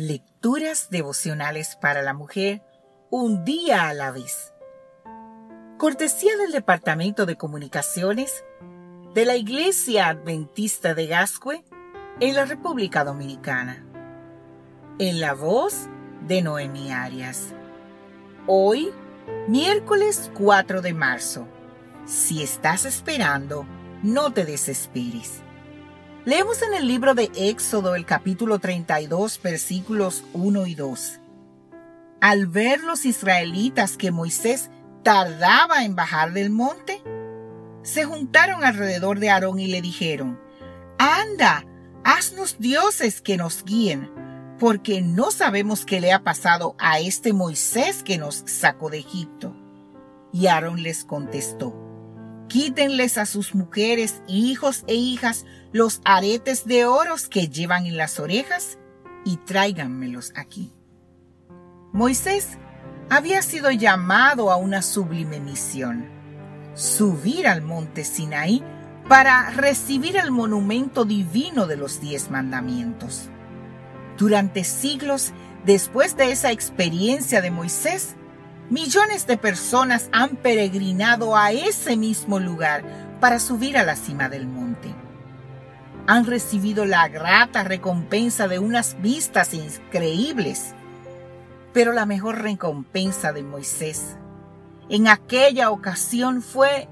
Lecturas devocionales para la mujer, un día a la vez. Cortesía del Departamento de Comunicaciones de la Iglesia Adventista de Gascue en la República Dominicana. En la voz de Noemi Arias. Hoy, miércoles 4 de marzo. Si estás esperando, no te desesperes. Leemos en el libro de Éxodo el capítulo 32 versículos 1 y 2. Al ver los israelitas que Moisés tardaba en bajar del monte, se juntaron alrededor de Aarón y le dijeron, Anda, haznos dioses que nos guíen, porque no sabemos qué le ha pasado a este Moisés que nos sacó de Egipto. Y Aarón les contestó, Quítenles a sus mujeres, hijos e hijas los aretes de oros que llevan en las orejas y tráiganmelos aquí. Moisés había sido llamado a una sublime misión, subir al monte Sinaí para recibir el monumento divino de los diez mandamientos. Durante siglos después de esa experiencia de Moisés, Millones de personas han peregrinado a ese mismo lugar para subir a la cima del monte. Han recibido la grata recompensa de unas vistas increíbles. Pero la mejor recompensa de Moisés en aquella ocasión fue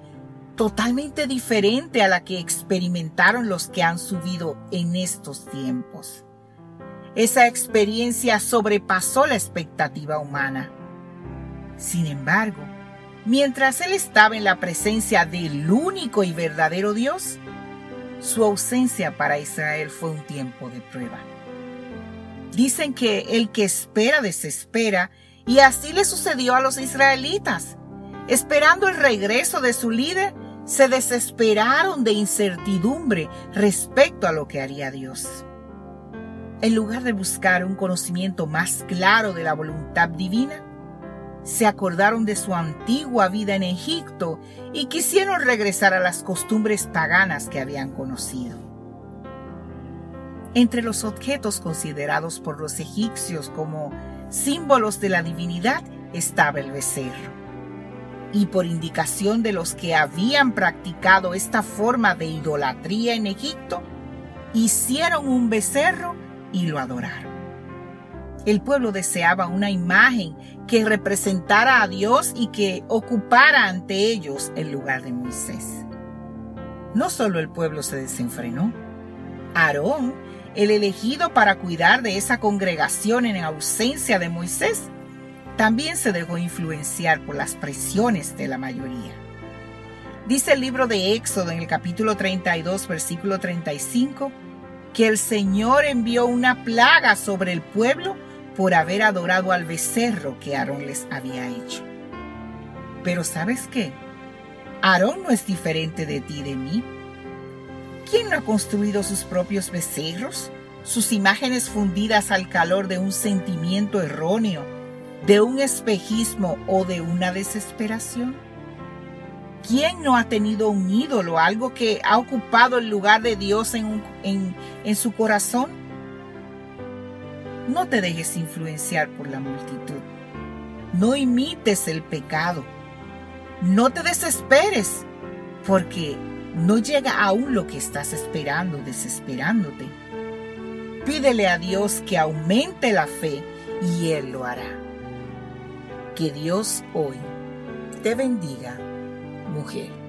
totalmente diferente a la que experimentaron los que han subido en estos tiempos. Esa experiencia sobrepasó la expectativa humana sin embargo, mientras él estaba en la presencia del único y verdadero Dios, su ausencia para Israel fue un tiempo de prueba. Dicen que el que espera desespera y así le sucedió a los israelitas. Esperando el regreso de su líder, se desesperaron de incertidumbre respecto a lo que haría Dios. En lugar de buscar un conocimiento más claro de la voluntad divina, se acordaron de su antigua vida en Egipto y quisieron regresar a las costumbres paganas que habían conocido. Entre los objetos considerados por los egipcios como símbolos de la divinidad estaba el becerro. Y por indicación de los que habían practicado esta forma de idolatría en Egipto, hicieron un becerro y lo adoraron. El pueblo deseaba una imagen que representara a Dios y que ocupara ante ellos el lugar de Moisés. No solo el pueblo se desenfrenó, Aarón, el elegido para cuidar de esa congregación en ausencia de Moisés, también se dejó influenciar por las presiones de la mayoría. Dice el libro de Éxodo en el capítulo 32, versículo 35, que el Señor envió una plaga sobre el pueblo por haber adorado al becerro que Aarón les había hecho. Pero ¿sabes qué? Aarón no es diferente de ti y de mí. ¿Quién no ha construido sus propios becerros? Sus imágenes fundidas al calor de un sentimiento erróneo, de un espejismo o de una desesperación. ¿Quién no ha tenido un ídolo, algo que ha ocupado el lugar de Dios en, en, en su corazón? No te dejes influenciar por la multitud. No imites el pecado. No te desesperes, porque no llega aún lo que estás esperando, desesperándote. Pídele a Dios que aumente la fe y Él lo hará. Que Dios hoy te bendiga, mujer.